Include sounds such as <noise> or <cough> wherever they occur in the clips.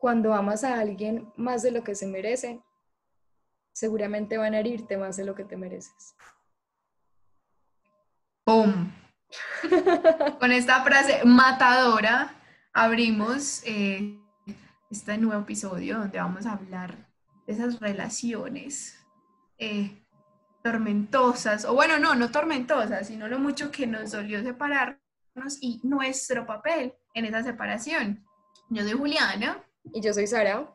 cuando amas a alguien más de lo que se merece, seguramente van a herirte más de lo que te mereces. ¡Pum! <laughs> Con esta frase matadora abrimos eh, este nuevo episodio donde vamos a hablar de esas relaciones eh, tormentosas, o bueno, no, no tormentosas, sino lo mucho que nos dolió separarnos y nuestro papel en esa separación. Yo soy Juliana. Y yo soy Sara.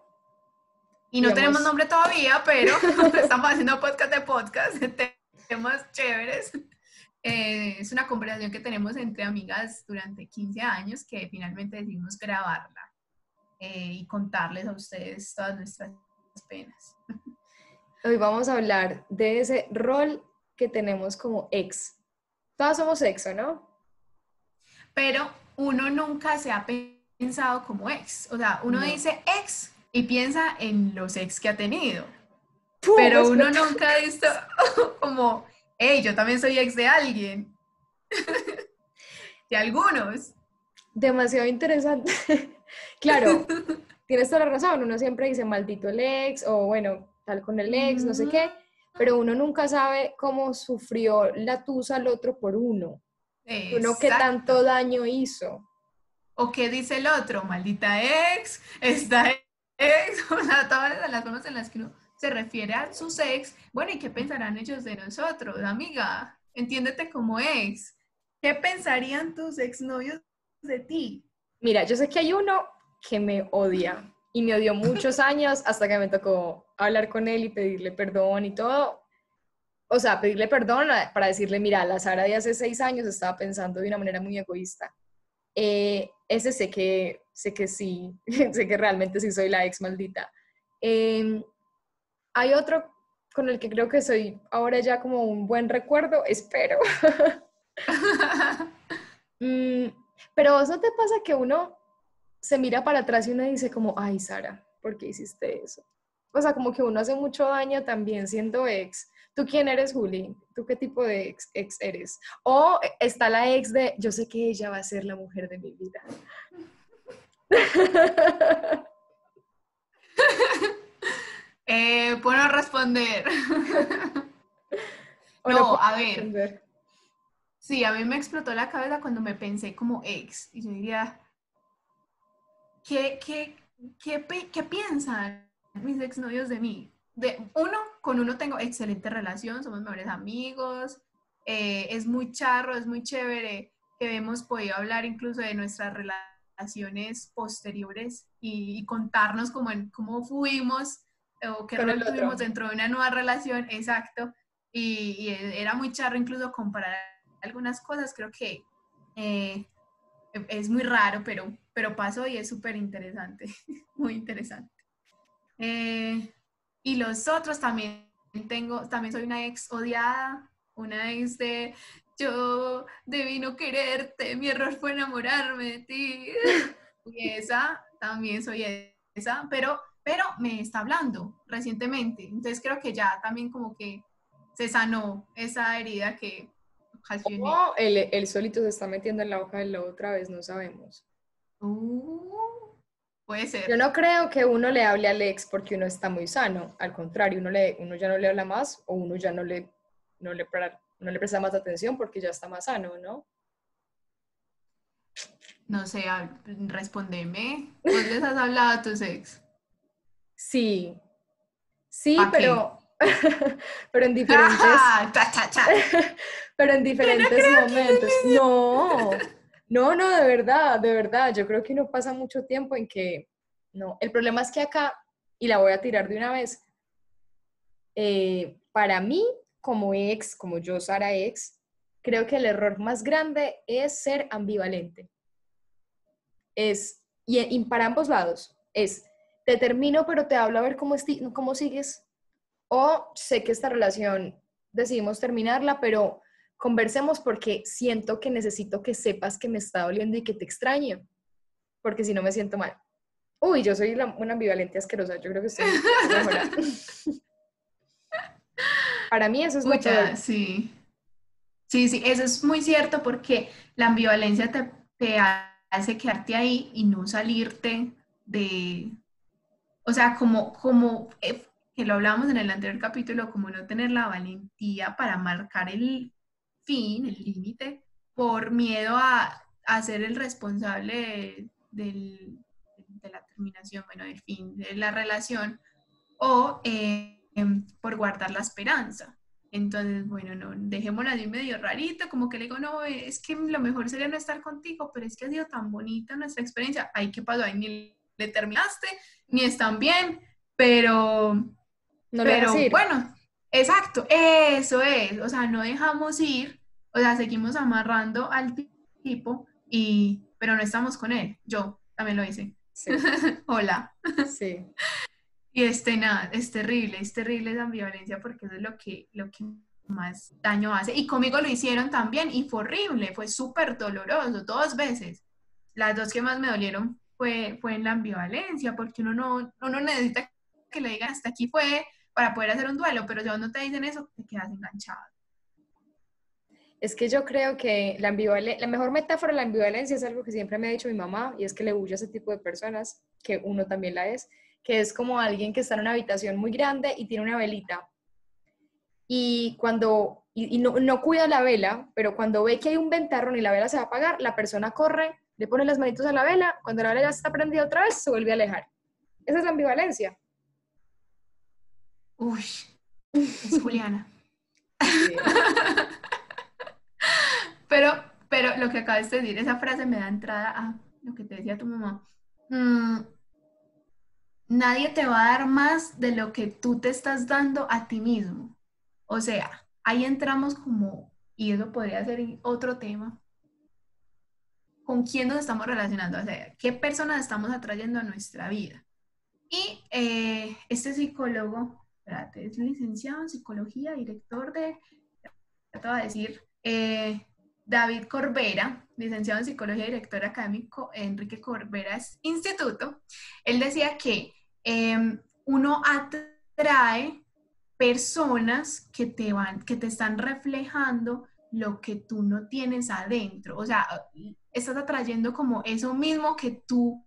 Y no tenemos nombre todavía, pero <laughs> <laughs> estamos haciendo podcast de podcast, <laughs> temas chéveres. Eh, es una conversación que tenemos entre amigas durante 15 años que finalmente decidimos grabarla eh, y contarles a ustedes todas nuestras penas. Hoy vamos a hablar de ese rol que tenemos como ex. Todas somos ex, ¿no? Pero uno nunca se ha pensado como ex. O sea, uno dice ex y piensa en los ex que ha tenido. pero uno nunca ha visto <laughs> como, hey, yo también soy ex de alguien. <laughs> de algunos. Demasiado interesante. <laughs> claro, tienes toda la razón. Uno siempre dice maldito el ex o bueno, tal con el ex, no sé qué. Pero uno nunca sabe cómo sufrió la tusa al otro por uno. Uno qué tanto daño hizo. ¿O qué dice el otro? Maldita ex, esta ex, <laughs> o sea, todas las formas en las que uno se refiere a sus ex. Bueno, ¿y qué pensarán ellos de nosotros, amiga? Entiéndete como ex. ¿Qué pensarían tus exnovios de ti? Mira, yo sé que hay uno que me odia y me odió muchos <laughs> años hasta que me tocó hablar con él y pedirle perdón y todo. O sea, pedirle perdón para decirle, mira, la Sara de hace seis años estaba pensando de una manera muy egoísta. Eh, ese sé que, sé que sí, <laughs> sé que realmente sí soy la ex maldita. Em, hay otro con el que creo que soy ahora ya como un buen recuerdo, espero. <laughs> Mm, pero eso te pasa que uno se mira para atrás y uno dice como, ay Sara, ¿por qué hiciste eso? O sea, como que uno hace mucho daño también siendo ex. ¿Tú quién eres, Juli? ¿Tú qué tipo de ex, ex, eres? O está la ex de, yo sé que ella va a ser la mujer de mi vida. <laughs> eh, puedo responder. <laughs> no, a ver. Sí, a mí me explotó la cabeza cuando me pensé como ex. Y yo diría, ¿qué, qué, qué, qué piensan mis exnovios de mí? de uno, con uno tengo excelente relación, somos mejores amigos, eh, es muy charro, es muy chévere que hemos podido hablar incluso de nuestras relaciones posteriores y, contarnos cómo, cómo fuimos o qué rol tuvimos dentro de una nueva relación, exacto, y, era muy charro incluso comparar algunas cosas, creo que eh, es muy raro, pero, pero pasó y es súper interesante, <laughs> muy interesante. Eh, y los otros también tengo, también soy una ex odiada, una ex de yo debí no quererte, mi error fue enamorarme de ti. <laughs> Y esa también soy esa, pero, pero me está hablando recientemente. Entonces creo que ya también como que se sanó esa herida que. O el, solito se está metiendo en la boca de la otra vez, no sabemos. Uh. Puede ser. Yo no creo que uno le hable al ex porque uno está muy sano. Al contrario, uno, le, uno ya no le habla más o uno ya no le, no le, no le presta más atención porque ya está más sano, ¿no? No sé, respondeme. ¿Vos les has hablado a tus ex? Sí. Sí, pero, <laughs> pero en diferentes. <laughs> pero en diferentes momentos. No. No, no, de verdad, de verdad. Yo creo que no pasa mucho tiempo en que, no, el problema es que acá, y la voy a tirar de una vez, eh, para mí, como ex, como yo, Sara ex, creo que el error más grande es ser ambivalente. Es, y, para ambos lados, es, te termino, pero te hablo a ver cómo, cómo sigues, o sé que esta relación decidimos terminarla, pero conversemos porque siento que necesito que sepas que me está doliendo y que te extraño, porque si no me siento mal. Uy, yo soy una ambivalente asquerosa, yo creo que estoy <laughs> Para mí eso es mucho. Sí. Sí, sí, eso es muy cierto porque la ambivalencia te, te hace quedarte ahí y no salirte de, O sea, como, como eh, que lo hablábamos en el anterior capítulo, como no tener la valentía para marcar el fin, el límite, por miedo a, a ser el responsable del, de la terminación, bueno, del fin de la relación, o eh, por guardar la esperanza. Entonces, bueno, no, dejémosla así medio rarito, como que le digo, no, es que lo mejor sería no estar contigo, pero es que ha sido tan bonita nuestra experiencia. Ay, ¿qué pasó? Ay, ni le terminaste, ni están bien, pero, no pero bueno, exacto, eso es, o sea, no dejamos ir, o sea, seguimos amarrando al tipo y, pero no estamos con él. Yo también lo hice. <laughs> Hola. Sí. Y este, nada, es terrible, es terrible esa ambivalencia porque eso es lo que, lo que más daño hace. Y conmigo lo hicieron también y fue horrible, fue súper doloroso, dos veces. Las dos que más me dolieron fue, fue en la ambivalencia, porque uno no, uno necesita que le digan hasta aquí fue para poder hacer un duelo, pero si no te dicen eso, te quedas enganchado. Es que yo creo que la, la mejor metáfora de la ambivalencia es algo que siempre me ha dicho mi mamá, y es que le huye a ese tipo de personas, que uno también la es, que es como alguien que está en una habitación muy grande y tiene una velita. Y cuando, y, no, no, cuida la vela, pero cuando ve que hay un ventarrón y la vela se va a apagar, la persona corre, le pone las manitos a la vela, cuando la vela ya está prendida otra vez, se vuelve a alejar. Esa es la ambivalencia. Uy, es Juliana. <laughs> pero, pero lo que acabas de decir, esa frase me da entrada a lo que te decía tu mamá. Mm, nadie te va a dar más de lo que tú te estás dando a ti mismo. O sea, ahí entramos como, y eso podría ser otro tema, con quién nos estamos relacionando, o sea, qué personas estamos atrayendo a nuestra vida. Y eh, este psicólogo, espérate, es licenciado en psicología, director de, te voy a decir, eh, David Corbera, licenciado en psicología, director académico Enrique Corberas Instituto, él decía que em, uno atrae personas que te van, que te están reflejando lo que tú no tienes adentro. O sea, estás atrayendo como eso mismo que tú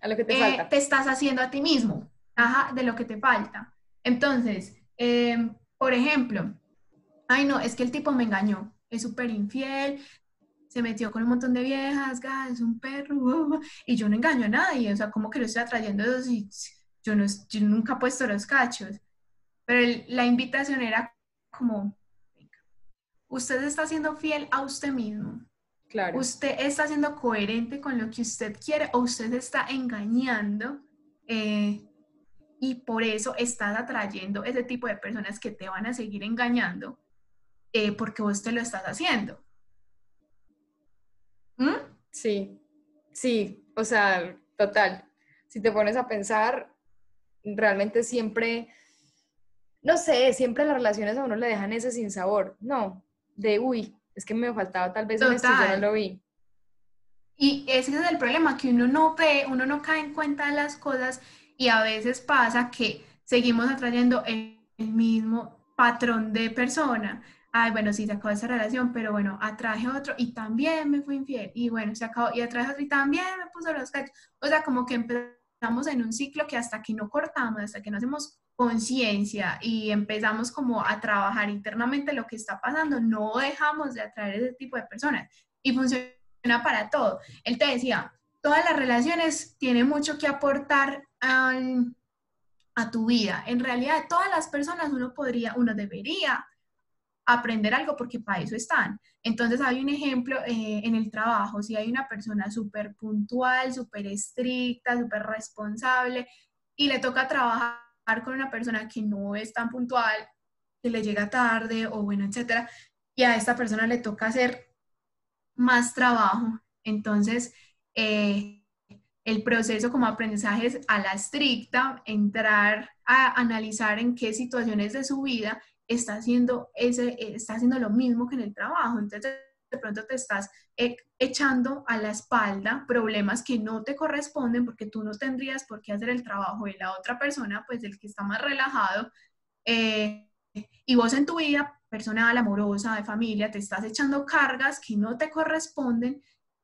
a lo que te, eh, te estás haciendo a ti mismo, ajá, de lo que te falta. Entonces, em, por ejemplo, ay no, es que el tipo me engañó es súper infiel, se metió con un montón de viejas, es un perro, <laughs> y yo no engaño a nadie, o sea, como que lo estoy atrayendo y yo, no, yo nunca he puesto los cachos. Pero la invitación era como, usted está siendo fiel a usted mismo. Claro. Usted está siendo coherente con lo que usted quiere o usted está engañando eh, y por eso estás atrayendo ese tipo de personas que te van a seguir engañando eh, porque vos te lo estás haciendo. ¿Mm? Sí, sí, o sea, total. Si te pones a pensar, realmente siempre, no sé, siempre las relaciones a uno le dejan ese sin sabor. No, de uy, es que me faltaba tal vez esto yo no lo vi. Y ese es el problema, que uno no ve, uno no cae en cuenta de las cosas y a veces pasa que seguimos atrayendo el mismo patrón de persona ay, bueno, sí, se acabó esa relación, pero bueno, atraje otro y también me fue infiel, y bueno, se acabó, y atraje otro y también me puso los cachos. O sea, como que empezamos en un ciclo que hasta que no cortamos, hasta que no hacemos conciencia y empezamos como a trabajar internamente lo que está pasando, no dejamos de atraer ese tipo de personas. Y funciona para todo. Él te decía, todas las relaciones tienen mucho que aportar a, tu vida. En realidad, todas las personas uno podría, uno debería aprender algo porque para eso están. Entonces hay un ejemplo eh, en el trabajo, si hay una persona súper puntual, súper estricta, súper responsable y le toca trabajar con una persona que no es tan puntual, que le llega tarde o bueno, etcétera, y a esta persona le toca hacer más trabajo. Entonces, eh, el proceso como aprendizaje es a la estricta, entrar a analizar en qué situaciones de su vida está haciendo, ese, está haciendo lo mismo que en el trabajo. Entonces, de pronto te estás eh, echando a la espalda problemas que no te corresponden porque tú no tendrías por qué hacer el trabajo de la otra persona, pues el que está más relajado. Eh, y vos en tu vida personal, amorosa, de familia, te estás echando cargas que no te corresponden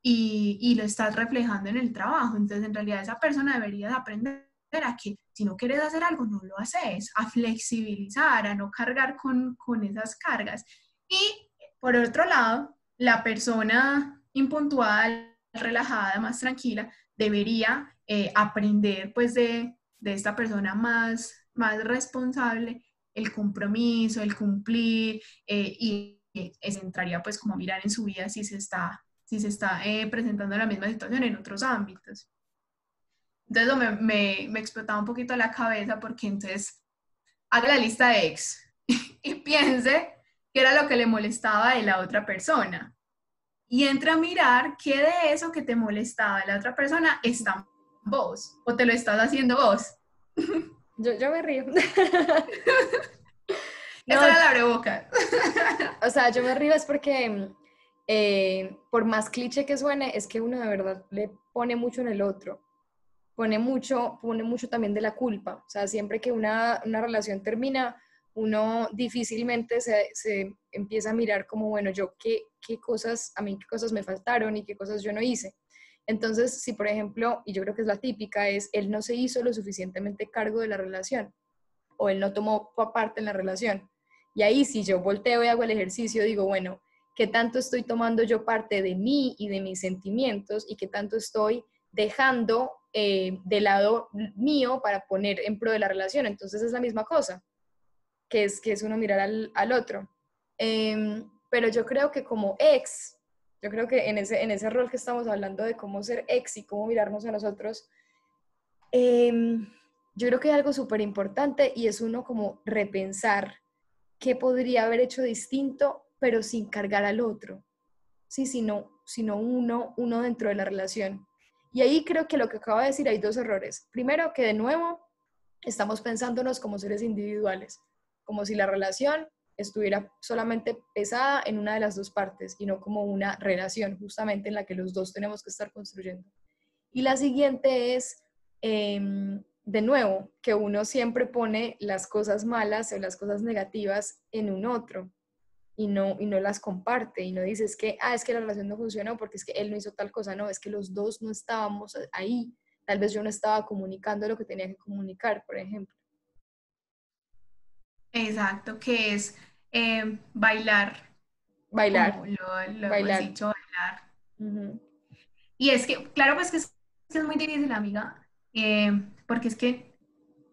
y, y, lo estás reflejando en el trabajo. Entonces, en realidad, esa persona debería de aprender a que si no quieres hacer algo, no lo haces, a flexibilizar, a no cargar con, con esas cargas. Y por otro lado, la persona impuntual, relajada, más tranquila, debería eh, aprender pues de, de, esta persona más, más responsable el compromiso, el cumplir eh, y eso entraría pues como mirar en su vida si se está, si se está eh, presentando la misma situación en otros ámbitos. Entonces me, me, me, explotaba un poquito la cabeza porque entonces haga la lista de ex <laughs> y piense qué era lo que le molestaba de la otra persona. Y entra a mirar qué de eso que te molestaba de la otra persona está vos o te lo estás haciendo vos. <laughs> Yo, yo me río. <laughs> no, era la boca. o sea, yo me río es porque eh, por más cliché que suene, es que uno de verdad le pone mucho en el otro. Pone mucho, pone mucho también de la culpa. O sea, siempre que una, una relación termina, uno difícilmente se, se, empieza a mirar como, bueno, yo qué, qué cosas, a mí qué cosas me faltaron y qué cosas yo no hice. Entonces, si por ejemplo, y yo creo que es la típica, es él no se hizo lo suficientemente cargo de la relación o él no tomó parte en la relación. Y ahí si yo volteo y hago el ejercicio, digo, bueno, ¿qué tanto estoy tomando yo parte de mí y de mis sentimientos y qué tanto estoy dejando eh, de lado mío para poner en pro de la relación? Entonces es la misma cosa, que es, que es uno mirar al, otro. Em, pero yo creo que como ex, yo creo que en ese, en ese rol que estamos hablando de cómo ser ex y cómo mirarnos a nosotros, em, yo creo que hay algo súper importante y es uno como repensar qué podría haber hecho distinto, pero sin cargar al otro, ¿sí? sino, sino uno, uno dentro de la relación. Y ahí creo que lo que acabo de decir hay dos errores. Primero, que de nuevo estamos pensándonos como seres individuales, como si la relación estuviera solamente pesada en una de las dos partes y no como una relación justamente en la que los dos tenemos que estar construyendo. Y la siguiente es, em, de nuevo, que uno siempre pone las cosas malas o las cosas negativas en un otro y no, y no las comparte y no dices que, ah, es que la relación no funcionó porque es que él no hizo tal cosa, no, es que los dos no estábamos ahí, tal vez yo no estaba comunicando lo que tenía que comunicar, por ejemplo. Exacto, que es eh, bailar. Bailar. lo, bailar. dicho, bailar. Y es que, claro, pues que es, muy difícil, amiga, eh, porque es que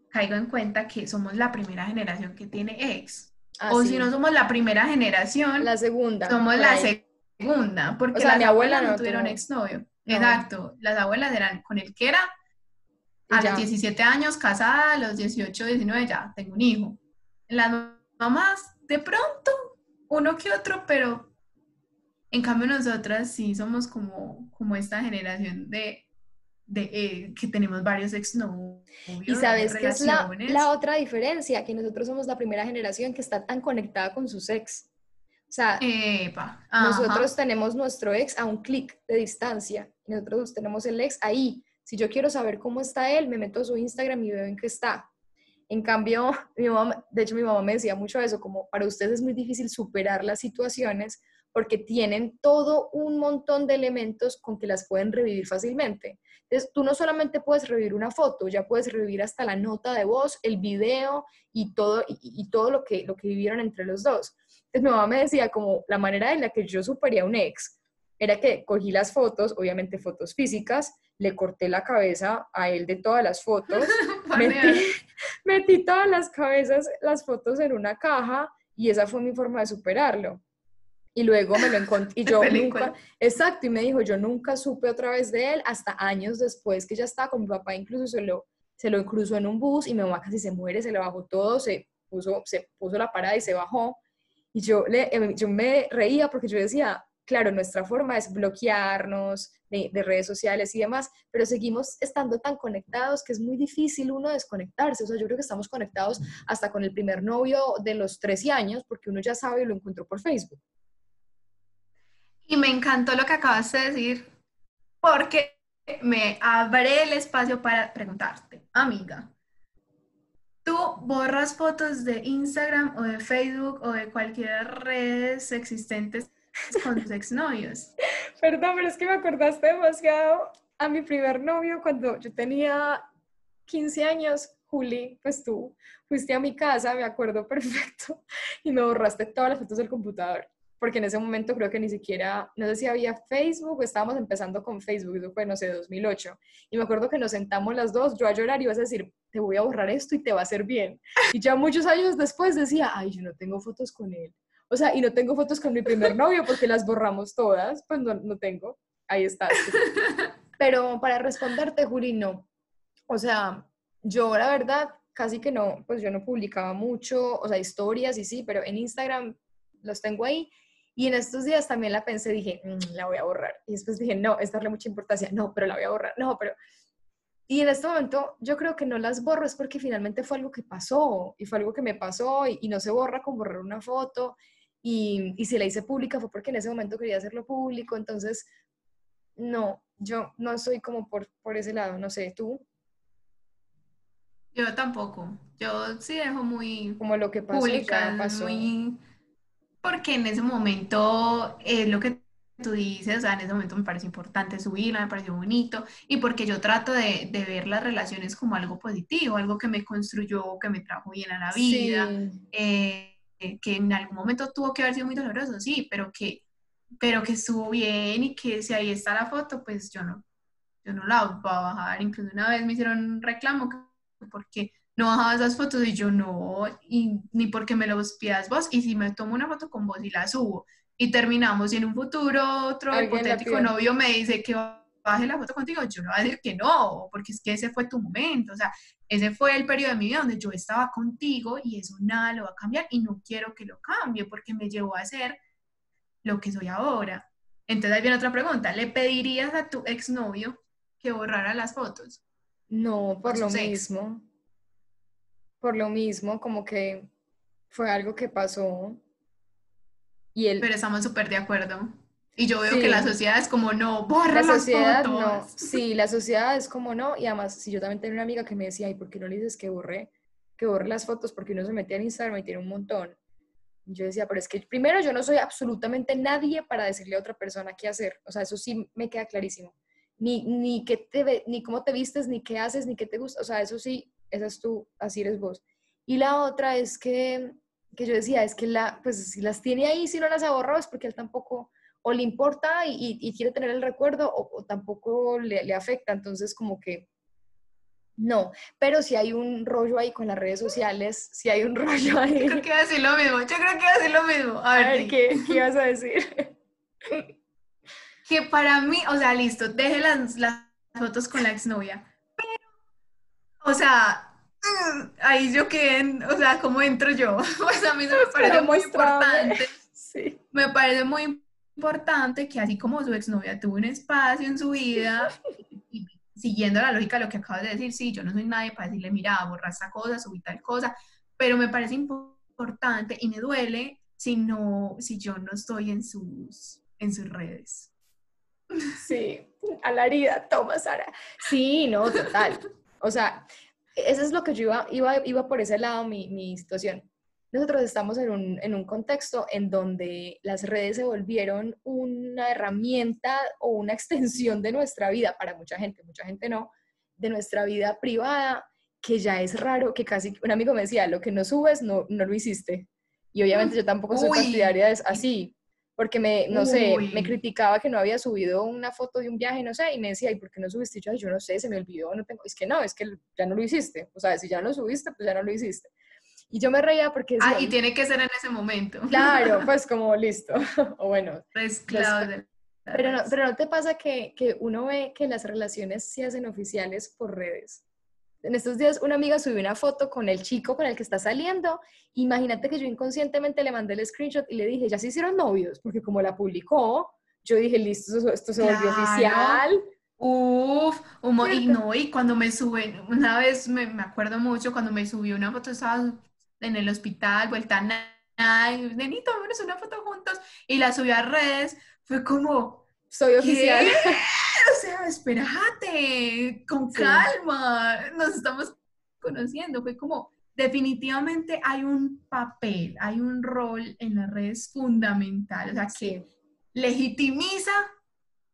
caigo en cuenta que somos la primera generación que tiene ex. O si no somos la primera generación, la segunda. Somos la segunda, porque las mi abuela no tuvieron exnovio. Exacto, las abuelas eran con el que era a los 17 años, casada, a los 18, 19 ya, tengo un hijo. Las mamás de pronto, uno que otro, pero en cambio nosotras sí somos como, como esta generación de, de eh, que tenemos varios exnovios. Y sabes que es la, la, otra diferencia, que nosotros somos la primera generación que está tan conectada con sus ex. O sea, nosotros tenemos nuestro ex a un clic de distancia. Nosotros tenemos el ex ahí. Si yo quiero saber cómo está él, me meto a su Instagram y veo en qué está. En cambio, <laughs> mi mamá, de hecho mi mamá me decía mucho eso, como para ustedes es muy difícil superar las situaciones porque tienen todo un montón de elementos con que las pueden revivir fácilmente. Entonces, tú no solamente puedes revivir una foto, ya puedes revivir hasta la nota de voz, el video y todo, y, todo lo, que, lo que vivieron entre los dos. Entonces, mi mamá me decía como la manera en la que yo superé a un ex era que cogí las fotos, obviamente fotos físicas, le corté la cabeza a él de todas las fotos, <laughs> metí, todas las cabezas, las fotos en una caja y esa fue mi forma de superarlo. Y luego me lo encontré, y <laughs> yo nunca, exacto, y me dijo, yo nunca supe otra vez de él hasta años después que ya estaba con mi papá, incluso se lo, se lo cruzó en un bus y mi mamá casi se muere, se le bajó todo, se puso, se puso la parada y se bajó. Y yo, le, yo me reía porque yo decía, claro, nuestra forma es bloquearnos de, redes sociales y demás, pero seguimos estando tan conectados que es muy difícil uno desconectarse. O sea, yo creo que estamos conectados hasta con el primer novio de los 13 años porque uno ya sabe y lo encontró por Facebook. Y me encantó lo que acabas de decir porque me abre el espacio para preguntarte, amiga. ¿Tú borras fotos de Instagram o de Facebook o de cualquier redes existentes <laughs> con tus exnovios. Perdón, pero es que me acordaste demasiado a mi primer novio cuando yo tenía 15 años, Juli, pues tú fuiste a mi casa, me acuerdo perfecto, <laughs> y me borraste todas las fotos del computador porque en ese momento creo que ni siquiera, no sé si había Facebook estábamos empezando con Facebook, eso fue, no sé, 2008. Y me acuerdo que nos sentamos las dos, yo a llorar y vas a decir, te voy a borrar esto y te va a hacer bien. Y ya muchos años después decía, ay, yo no tengo fotos con él. O sea, y no tengo fotos con mi primer novio porque las borramos todas, pues no, no tengo. Ahí está. Pero para responderte, Juli, no. O sea, yo la verdad casi que no, pues yo no publicaba mucho, o sea, historias y sí, pero en Instagram los tengo ahí y en estos días también la pensé, dije, mm, la voy a borrar. Y después dije, no, es darle mucha importancia. No, pero la voy a borrar. No, pero... Y en este momento yo creo que no las borro es porque finalmente fue algo que pasó y fue algo que me pasó y, no se borra con borrar una foto. Y, y si la hice pública fue porque en ese momento quería hacerlo público. Entonces, no, yo no soy como por, por ese lado. No sé, ¿tú? Yo tampoco. Yo sí dejo muy... Como lo que pasó, pública, pasó. Muy porque en ese momento es lo que tú dices, o sea, en ese momento me parece importante subirla, me pareció bonito, y porque yo trato de, de, ver las relaciones como algo positivo, algo que me construyó, que me trajo bien a la vida, eh, que en algún momento tuvo que haber sido muy doloroso, sí, pero que, pero que estuvo bien y que si ahí está la foto, pues yo no, yo no la voy a bajar. Incluso una vez me hicieron un reclamo porque no bajaba esas fotos y yo no, y, ni porque me los pidas vos, y si me tomo una foto con vos y la subo, y terminamos y en un futuro otro hipotético novio me dice que baje la foto contigo, yo no voy a decir que no, porque es que ese fue tu momento, o sea, ese fue el periodo de mi vida donde yo estaba contigo y eso nada lo va a cambiar y no quiero que lo cambie porque me llevó a ser lo que soy ahora. Entonces ahí viene otra pregunta, ¿le pedirías a tu exnovio que borrara las fotos? No, por lo mismo por lo mismo, como que fue algo que pasó. Y él, Pero estamos súper de acuerdo. Y yo veo que la sociedad es como no, borra la sociedad no. <laughs> Sí, la sociedad es como no. Y además, si yo también tenía una amiga que me decía, ¿y por qué no le dices que borre, que borre las fotos? Porque uno se metía en Instagram y tiene un montón. yo decía, pero es que primero yo no soy absolutamente nadie para decirle a otra persona qué hacer. O sea, eso sí me queda clarísimo. Ni, ni, qué te, ni cómo te vistes, ni qué haces, ni qué te gusta. O sea, eso sí, esa es tú, así eres vos. Y la otra es que, que yo decía, es que la, pues si las tiene ahí, si no las ha borrado es porque él tampoco o le importa y, y, quiere tener el recuerdo o, tampoco le, le, afecta. Entonces como que no, pero si hay un rollo ahí con las redes sociales, si hay un <laughs> rollo ahí. Yo creo que va a decir lo mismo, yo creo que va a decir lo mismo. A ver, ¿qué, ¿qué vas a decir? <laughs> que para mí, o sea, listo, deje las, las fotos con la exnovia o sea, ahí yo quedé, o sea, ¿cómo entro yo? <laughs> O sea, a mí me parece muy importante. <laughs> Sí. Me parece muy importante que así como su exnovia tuvo un espacio en su vida, <laughs> y, siguiendo la lógica de lo que acabas de decir, sí, yo no soy nadie para decirle, mira, borra esta cosa, subí tal cosa, pero me parece importante y me duele si no, si yo no estoy en sus, en sus redes. Sí, a la herida, toma Sara. Sí, no, total. O sea, eso es lo que yo iba, iba, iba por ese lado, mi, mi situación. Nosotros estamos en un, en un contexto en donde las redes se volvieron una herramienta o una extensión de nuestra vida, para mucha gente, mucha gente no, de nuestra vida privada, que ya es raro, que casi, un amigo me decía, lo que no subes, no, no lo hiciste. Y obviamente yo tampoco soy partidaria de así, porque me, no sé, me criticaba que no había subido una foto de un viaje, no sé, y me decía, ¿y por qué no subiste? Yo, yo no sé, se me olvidó, no tengo, es que no, es que ya no lo hiciste, o sea, si ya no lo subiste, pues ya no lo hiciste. Y yo me reía porque... ah, y tiene que ser en ese momento. Claro, <laughs> pues como listo, <laughs> o bueno. Pues claro. Pero no, pero no te pasa que, que uno ve que las relaciones se hacen oficiales por redes en estos días una amiga subió una foto con el chico con el que está saliendo. Imagínate que yo inconscientemente le mandé el screenshot y le dije, ya se hicieron novios, porque como la publicó, yo dije, listo, esto, se volvió oficial. Uf, y no, y cuando me sube, una vez me, me, acuerdo mucho cuando me subió una foto, estaba en el hospital, vuelta a nenito, vámonos una foto juntos, y la subió a redes, fue como, soy oficial. <laughs> <laughs> o sea, espérate, con calma, nos estamos conociendo. Fue como, definitivamente hay un papel, hay un rol en las redes fundamental, o sea, que legitimiza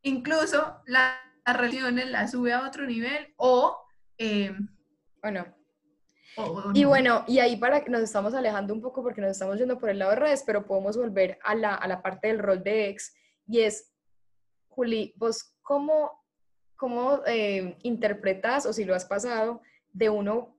incluso las relaciones, las sube a otro nivel o, eh, ¿O no? y bueno, y ahí para que nos estamos alejando un poco porque nos estamos yendo por el lado de redes, pero podemos volver a la, a la parte del rol de ex, y es, Juli, vos cómo, cómo eh, interpretas, o si lo has pasado, de uno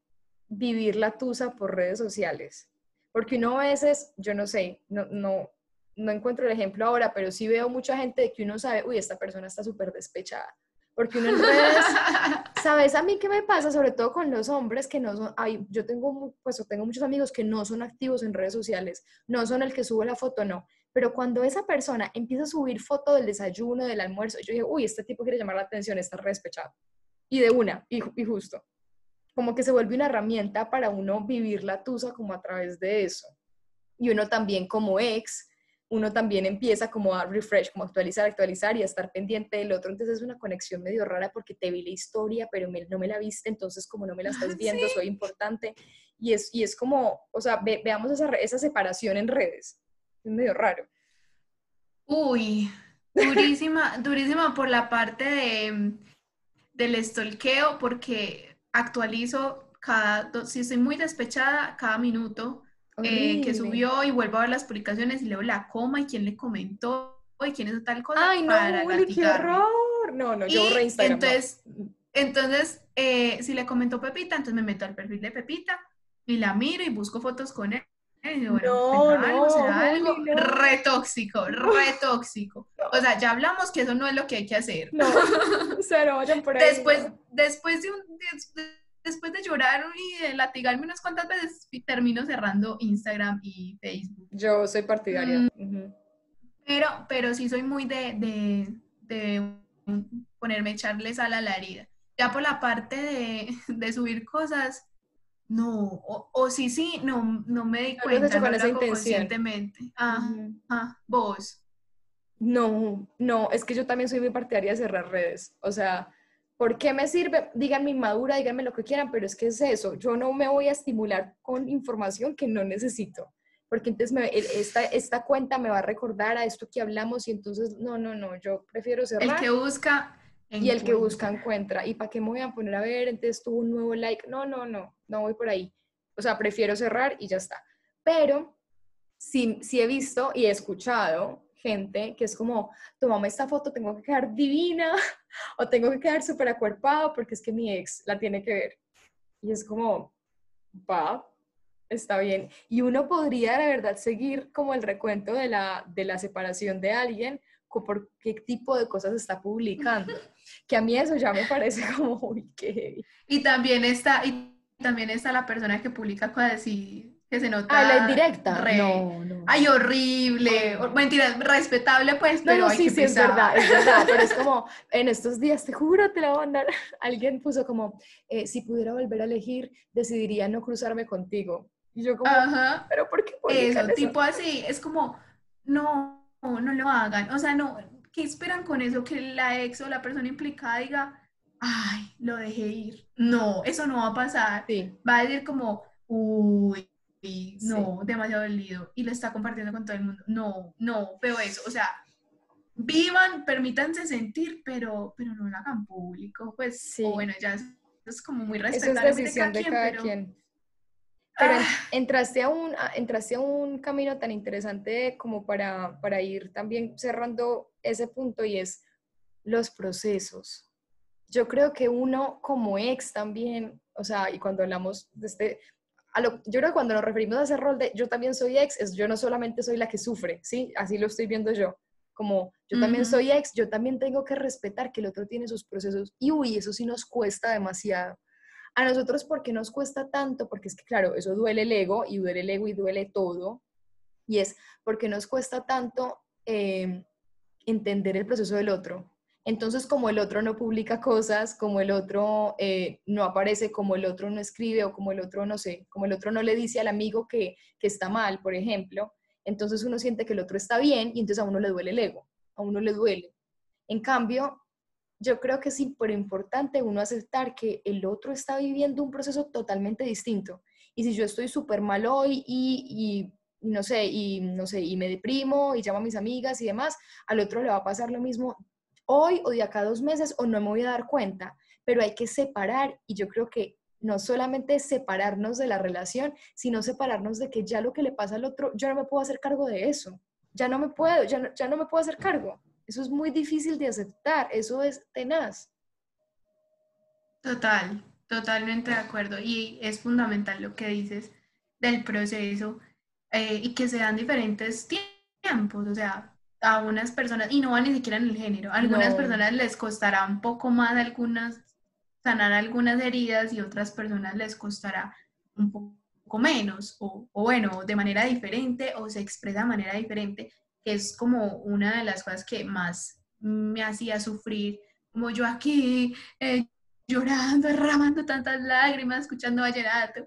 vivir la tusa por redes sociales? Porque uno a veces, yo no sé, no, no, no encuentro el ejemplo ahora, pero sí veo mucha gente que uno sabe, uy, esta persona está súper despechada. Porque uno en redes, <laughs> ¿sabes a mí qué me pasa? Sobre todo con los hombres que no son, ay, yo tengo, pues tengo muchos amigos que no son activos en redes sociales, no son el que sube la foto, no. Pero cuando esa persona empieza a subir foto del desayuno, del almuerzo, yo digo, uy, este tipo quiere llamar la atención, está re despechado. Y de una, y, y justo. Como que se vuelve una herramienta para uno vivir la tusa como a través de eso. Y uno también como ex, uno también empieza como a refresh, como actualizar, actualizar y a estar pendiente del otro. Entonces es una conexión medio rara porque te vi la historia, pero no me la viste, entonces como no me la estás viendo, soy importante. Y es, y es como, o sea, veamos esa, esa separación en redes. Es medio raro. Uy, durísima, <laughs> durísima por la parte de, del estolqueo, porque actualizo cada, si estoy muy despechada, cada minuto eh, que subió y vuelvo a ver las publicaciones y leo la coma y quién le comentó y quién es tal cosa. Ay, no, para qué horror. No, no, yo borré Instagram. Entonces, entonces eh, si le comentó Pepita, entonces me meto al perfil de Pepita y la miro y busco fotos con él. Bueno, no, no, será algo re tóxico, re tóxico. O sea, ya hablamos que eso no es lo que hay que hacer. No, <laughs> cero, vayan por ahí. Después, después de un, después de llorar y de latigarme unas cuantas veces, termino cerrando Instagram y Facebook. Yo soy partidaria. Mm. pero, pero sí soy muy de, de, de ponerme echarles a la herida. Ya por la parte de, de subir cosas, no, o, sí, sí, no, no me di cuenta. No con esa intención. Conscientemente. Ah, ah, vos. No, no, es que yo también soy muy partidaria de cerrar redes. O sea, ¿Por qué me sirve? Díganme inmadura, díganme lo que quieran, pero es que es eso. Yo no me voy a estimular con información que no necesito, porque entonces esta, esta cuenta me va a recordar a esto que hablamos y entonces, no, no, no, yo prefiero cerrar. El que busca. Y el que busca encuentra. ¿Y para qué me voy a poner a ver? Entonces tuvo un nuevo like. No, no, no, no voy por ahí. O sea, prefiero cerrar y ya está. Pero sí, sí he visto y he escuchado gente que es como, tomame esta foto, tengo que quedar divina <laughs> o tengo que quedar súper acuerpado porque es que mi ex la tiene que ver. Y es como, va, está bien. Y uno podría de verdad seguir como el recuento de la, de la separación de alguien por qué tipo de cosas está publicando. <laughs> Que a mí eso ya me parece <laughs> como, uy, qué Y también está, y también está la persona que publica cosas así que se nota. Ah, la indirecta. No, no. Ay, horrible. Mentira, respetable, pues, pero no, sí, sí, es verdad, es verdad. <laughs> Pero es como, en estos días, te juro, te la voy a mandar. <laughs> Alguien puso como, eh, si pudiera volver a elegir, decidiría no cruzarme contigo. Y yo como, Ajá. pero ¿por qué? Eso, eso, tipo así, es como, no, no, no lo hagan. O sea, no, ¿qué esperan con eso? Que la ex o la persona implicada diga, ay, lo dejé ir. No, eso no va a pasar. Sí. Va a decir como, uy, no, demasiado dolido y lo está compartiendo con todo el mundo. No, no, veo eso. O sea, vivan, permítanse sentir, pero, pero no lo hagan público. Pues, sí. bueno, ya es, como muy respetable. es decisión de cada, quien. Pero, ah. entraste, a un, entraste a un camino tan interesante como para, para ir también cerrando ese punto y es los procesos. Yo creo que uno como ex también, o sea, y cuando hablamos de este, yo creo que cuando nos referimos a ese rol de yo también soy ex, es yo no solamente soy la que sufre, ¿sí? Así lo estoy viendo yo. Como yo también soy ex, yo también tengo que respetar que el otro tiene sus procesos. Y uy, eso sí nos cuesta demasiado. A nosotros, ¿por qué nos cuesta tanto? Porque es que, claro, eso duele el ego y duele el ego y duele todo. Y es porque nos cuesta tanto eh, entender el proceso del otro. Entonces, como el otro no publica cosas, como el otro eh, no aparece, como el otro no escribe o como el otro no sé, como el otro no le dice al amigo que, que está mal, por ejemplo, entonces uno siente que el otro está bien y entonces a uno le duele el ego, a uno le duele. En cambio, yo creo que es súper importante uno aceptar que el otro está viviendo un proceso totalmente distinto. Y si yo estoy súper mal hoy y, y, no sé, y no sé, y me deprimo y llamo a mis amigas y demás, al otro le va a pasar lo mismo hoy o de acá a dos meses o no me voy a dar cuenta, pero hay que separar y yo creo que no solamente separarnos de la relación, sino separarnos de que ya lo que le pasa al otro, yo no me puedo hacer cargo de eso. Ya no me puedo, ya no, ya no me puedo hacer cargo. Eso es muy difícil de aceptar, eso es tenaz. Total, totalmente de acuerdo. Y es fundamental lo que dices del proceso eh, y que se dan diferentes tiempos. O sea, a unas personas, y no van ni siquiera en el género, a algunas personas les costará un poco más algunas sanar algunas heridas y otras personas les costará un poco menos o, o, bueno, de manera diferente o se expresa de manera diferente, que es como una de las cosas que más me hacía sufrir, como yo aquí eh, llorando, <laughs> derramando tantas lágrimas, escuchando vallenato,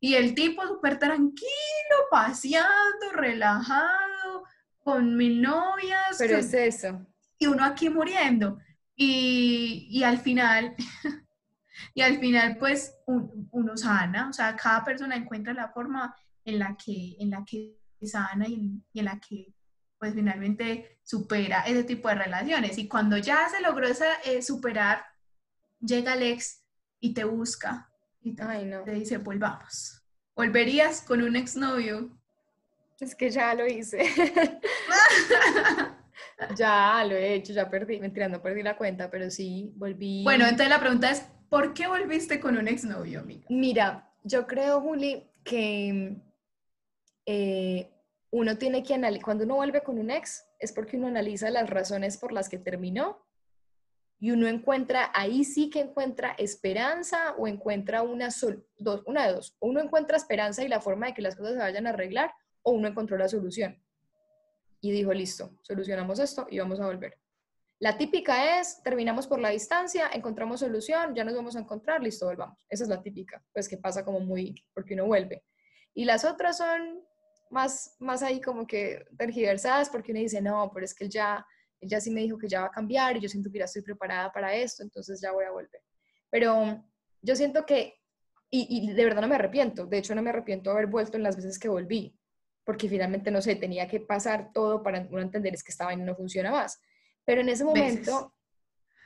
y el tipo súper tranquilo, paseando, relajado, con mil novias. Pero es eso. Y uno aquí muriendo. Y, y al final, <laughs> y al final pues uno sana, o sea, cada persona encuentra la forma en la que, en la que sana y en, y en la que pues finalmente supera ese tipo de relaciones. Y cuando ya se logró esa, eh, superar, llega el ex y te busca y te, te dice, volvamos. ¿Volverías con un exnovio? Es que ya lo hice. <laughs> ya lo he hecho, ya perdí, mentira, no perdí la cuenta, pero sí, volví. Bueno, entonces la pregunta es, ¿por qué volviste con un exnovio, amiga? Mira, yo creo, Juli, que eh, uno tiene que analizar, cuando uno vuelve con un ex, es porque uno analiza las razones por las que terminó y uno encuentra, ahí sí que encuentra esperanza o encuentra una, dos, una de dos. uno encuentra esperanza y la forma de que las cosas se vayan a arreglar o uno encontró la solución. Y dijo, listo, solucionamos esto y vamos a volver. La típica es, terminamos por la distancia, encontramos solución, ya nos vamos a encontrar, listo, volvamos. Esa es la típica, pues que pasa como muy, porque uno vuelve. Y las otras son más, más ahí como que tergiversadas porque uno dice, no, pero es que él ya, él ya sí me dijo que ya va a cambiar y yo siento que ya estoy preparada para esto, entonces ya voy a volver. Pero yo siento que, y, y de verdad no me arrepiento, de hecho no me arrepiento de haber vuelto en las veces que volví, porque finalmente, no sé, tenía que pasar todo para uno entender es que esta vaina no funciona más. Pero en ese momento,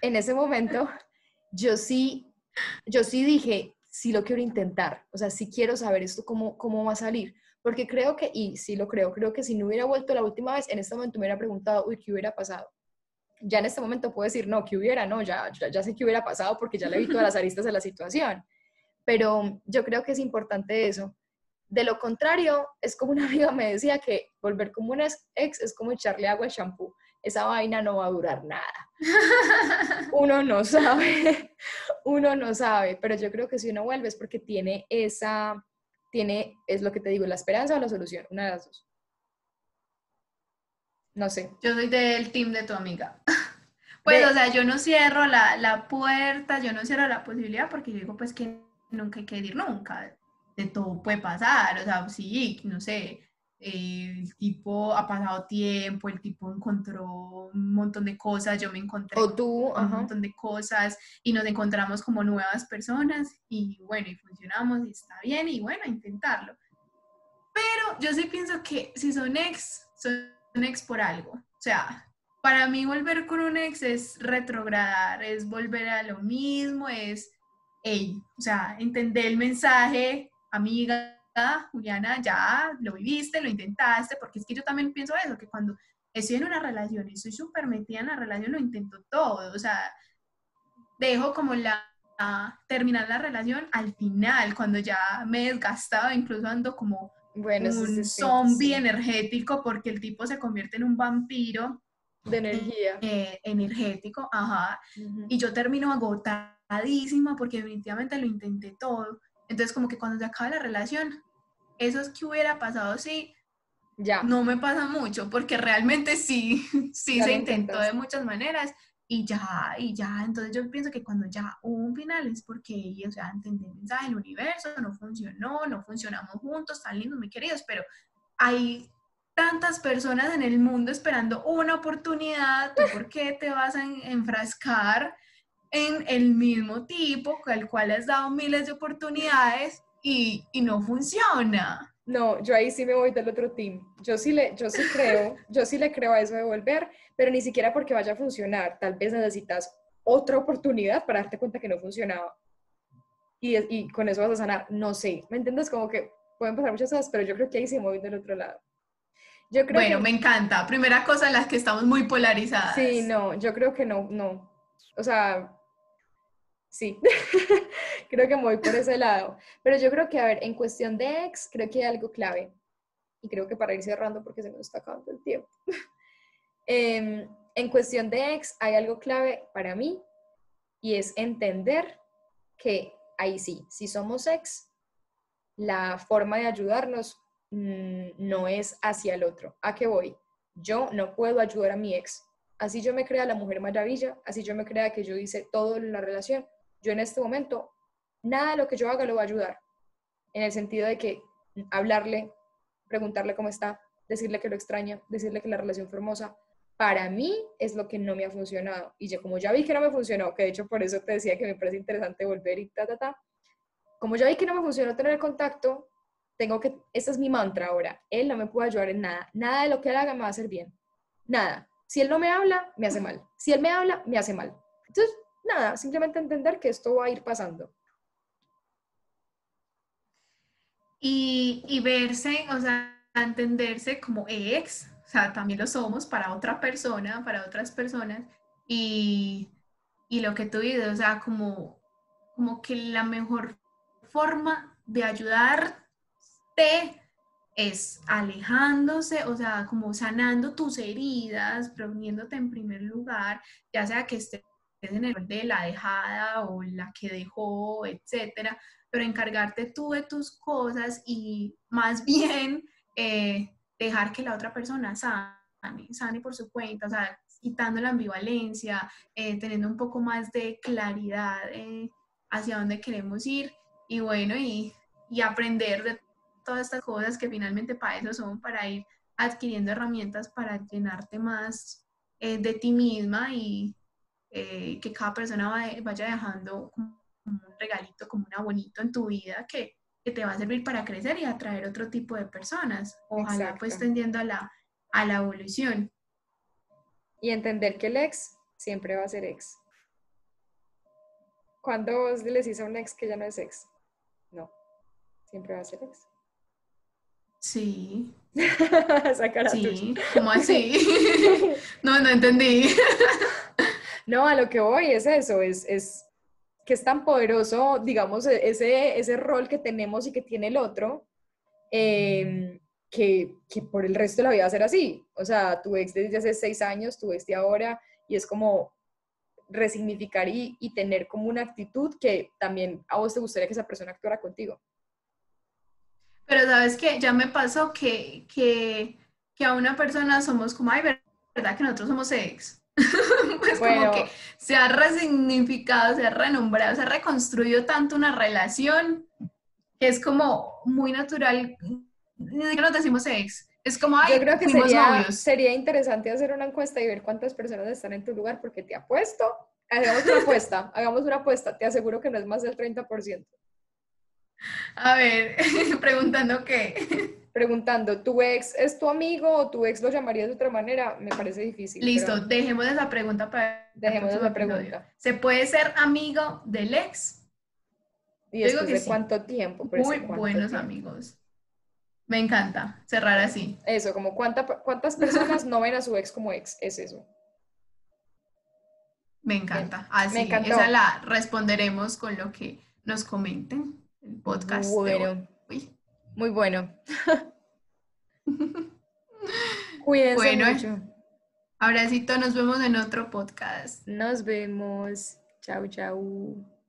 en ese momento, <laughs> yo sí, yo sí dije, sí lo quiero intentar, o sea, sí quiero saber esto cómo, cómo va a salir, porque creo que, y sí lo creo, creo que si no hubiera vuelto la última vez, en este momento me hubiera preguntado, uy, ¿qué hubiera pasado? Ya en este momento puedo decir, no, ¿qué hubiera? No, ya, ya, sé qué hubiera pasado porque ya le vi todas las aristas de la situación. Pero yo creo que es importante eso. De lo contrario, es como una amiga me decía que volver como una ex es como echarle agua al shampoo. Esa vaina no va a durar nada. <laughs> Uno no sabe, uno no sabe, pero yo creo que si uno vuelve es porque tiene esa, tiene, es lo que te digo, la esperanza o la solución, una de las dos. No sé. Yo soy del team de tu amiga. <laughs> Pues, o sea, yo no cierro la, la, puerta, yo no cierro la posibilidad porque yo digo, pues que nunca hay que ir nunca. De todo puede pasar, o sea, sí, no sé, el tipo ha pasado tiempo, el tipo encontró un montón de cosas, yo me encontré o tú, un montón de cosas y nos encontramos como nuevas personas y bueno, y funcionamos y está bien y bueno, intentarlo. Pero yo sí pienso que si son ex, son ex por algo. O sea, para mí volver con un ex es retrogradar, es volver a lo mismo, es, hey, o sea, entender el mensaje, amiga, Juliana, ya lo viviste, lo intentaste, porque es que yo también pienso eso, que cuando estoy en una relación y estoy súper metida en la relación, lo intento todo, o sea, dejo como la terminar la relación al final, cuando ya me he desgastado, incluso ando como bueno, un zombie energético porque el tipo se convierte en un vampiro. De energía. Eh, energético, ajá. Y yo termino agotadísima porque definitivamente lo intenté todo. Entonces, como que cuando se acaba la relación, eso es que hubiera pasado sí, ya. no me pasa mucho, porque realmente sí, <laughs> sí se intentó de muchas maneras y ya, y ya. Entonces yo pienso que cuando ya hubo un final es porque, o sea, entendí el mensaje del universo, no funcionó, no funcionamos juntos, tan lindos, muy queridos, pero hay tantas personas en el mundo esperando una oportunidad, ¿tú por qué te vas a enfrascar en el mismo tipo, al cual has dado miles de oportunidades y, y, no funciona. No, yo ahí sí me voy del otro team. Yo sí, le, yo sí creo, <laughs> yo sí le creo a eso de volver, pero ni siquiera porque vaya a funcionar. Tal vez necesitas otra oportunidad para darte cuenta que no funcionaba. y, y con eso vas a sanar. No sé, ¿me entiendes? Como que pueden pasar muchas cosas, pero yo creo que ahí se mueve del otro lado. Yo creo bueno, me encanta. Primera cosa en las que estamos muy polarizadas. Sí, no, yo creo que no, no. O sea, sí, <laughs> creo que me voy por ese lado. Pero yo creo que, a ver, en cuestión de ex, creo que hay algo clave. Y creo que para ir cerrando, porque se nos está acabando el tiempo. <laughs> Em, en cuestión de ex, hay algo clave para mí y es entender que ahí sí, si somos ex, la forma de ayudarnos mm, no es hacia el otro. ¿A qué voy? Yo no puedo ayudar a mi ex. Así yo me crea la mujer maravilla, así yo me crea que yo hice todo en la relación. Yo en este momento, nada de lo que yo haga lo va a ayudar. En el sentido de que hablarle, preguntarle cómo está, decirle que lo extraña, decirle que la relación fue hermosa, para mí es lo que no me ha funcionado. Y yo como ya vi que no me funcionó, que de hecho por eso te decía que me parece interesante volver y ta, ta, ta, como ya vi que no me funcionó tener el contacto, tengo que, esta es mi mantra ahora, él no me puede ayudar en nada, nada de lo que él haga me va a hacer bien, nada. Si él no me habla, me hace mal. Si él me habla, me hace mal. Entonces, nada, simplemente entender que esto va a ir pasando. Y, verse, o sea, entenderse como ex, o sea, también lo somos para otra persona, para otras personas, y, y lo que tú dices, o sea, como, como que la mejor forma de ayudarte es alejándose, o sea, como sanando tus heridas, previniéndote en primer lugar, ya sea que estés de la dejada o la que dejó, etcétera, pero encargarte tú de tus cosas y más <laughs> bien eh, dejar que la otra persona sane, sane por su cuenta, o sea, quitando la ambivalencia, eh, teniendo un poco más de claridad eh, hacia dónde queremos ir y bueno, y, y, aprender de todas estas cosas que finalmente para eso son, para ir adquiriendo herramientas para llenarte más eh, de ti misma y que cada persona vaya dejando como un regalito, como un abonito en tu vida que que te va a servir para crecer y atraer otro tipo de personas. Ojalá pues tendiendo a la, a la evolución. Y entender que el ex siempre va a ser ex. ¿Cuándo vos le decís a un ex que ya no es ex? No, siempre va a ser ex. Sí. <laughs> sí, ¿cómo así? <laughs> <laughs> no, no entendí. No, a lo que voy es eso, es, que es tan poderoso, digamos, e-, ese, rol que tenemos y que tiene el otro, em, que, por el resto de la vida va a ser así. O sea, tu ex desde hace seis años, tu ex de ahora, y es como resignificar y, tener como una actitud que también a vos te gustaría que esa persona actuara contigo. Pero sabes que ya me pasó que, que, que a una persona somos como, ay, ¿verdad que nosotros somos ex? <laughs> pues como que se ha resignificado, se ha renombrado, se ha reconstruido tanto una relación que es como muy natural. Ni siquiera nos decimos ex. Es como, ay, Yo creo que sería, sería interesante hacer una encuesta y ver cuántas personas están en tu lugar, porque te apuesto, hagamos una apuesta, <laughs> hagamos una apuesta, te aseguro que no es más del 30%. A ver, <laughs> preguntando qué preguntando, ¿tu ex es tu amigo o tu ex lo llamarías de otra manera? Me parece difícil. Listo, dejemos esa pregunta para... Dejemos esa pregunta. ¿Se puede ser amigo del ex? ¿Y después de cuánto tiempo? Muy buenos amigos. Me encanta cerrar así. Eso, como cuántas personas no ven a su ex como ex, es eso. Me encanta. Así, Me esa la responderemos con lo que nos comenten el podcast. Bueno. Muy bueno. <laughs> Cuídense bueno, mucho. Abracito, nos vemos en otro podcast. Nos vemos. Chau, chau.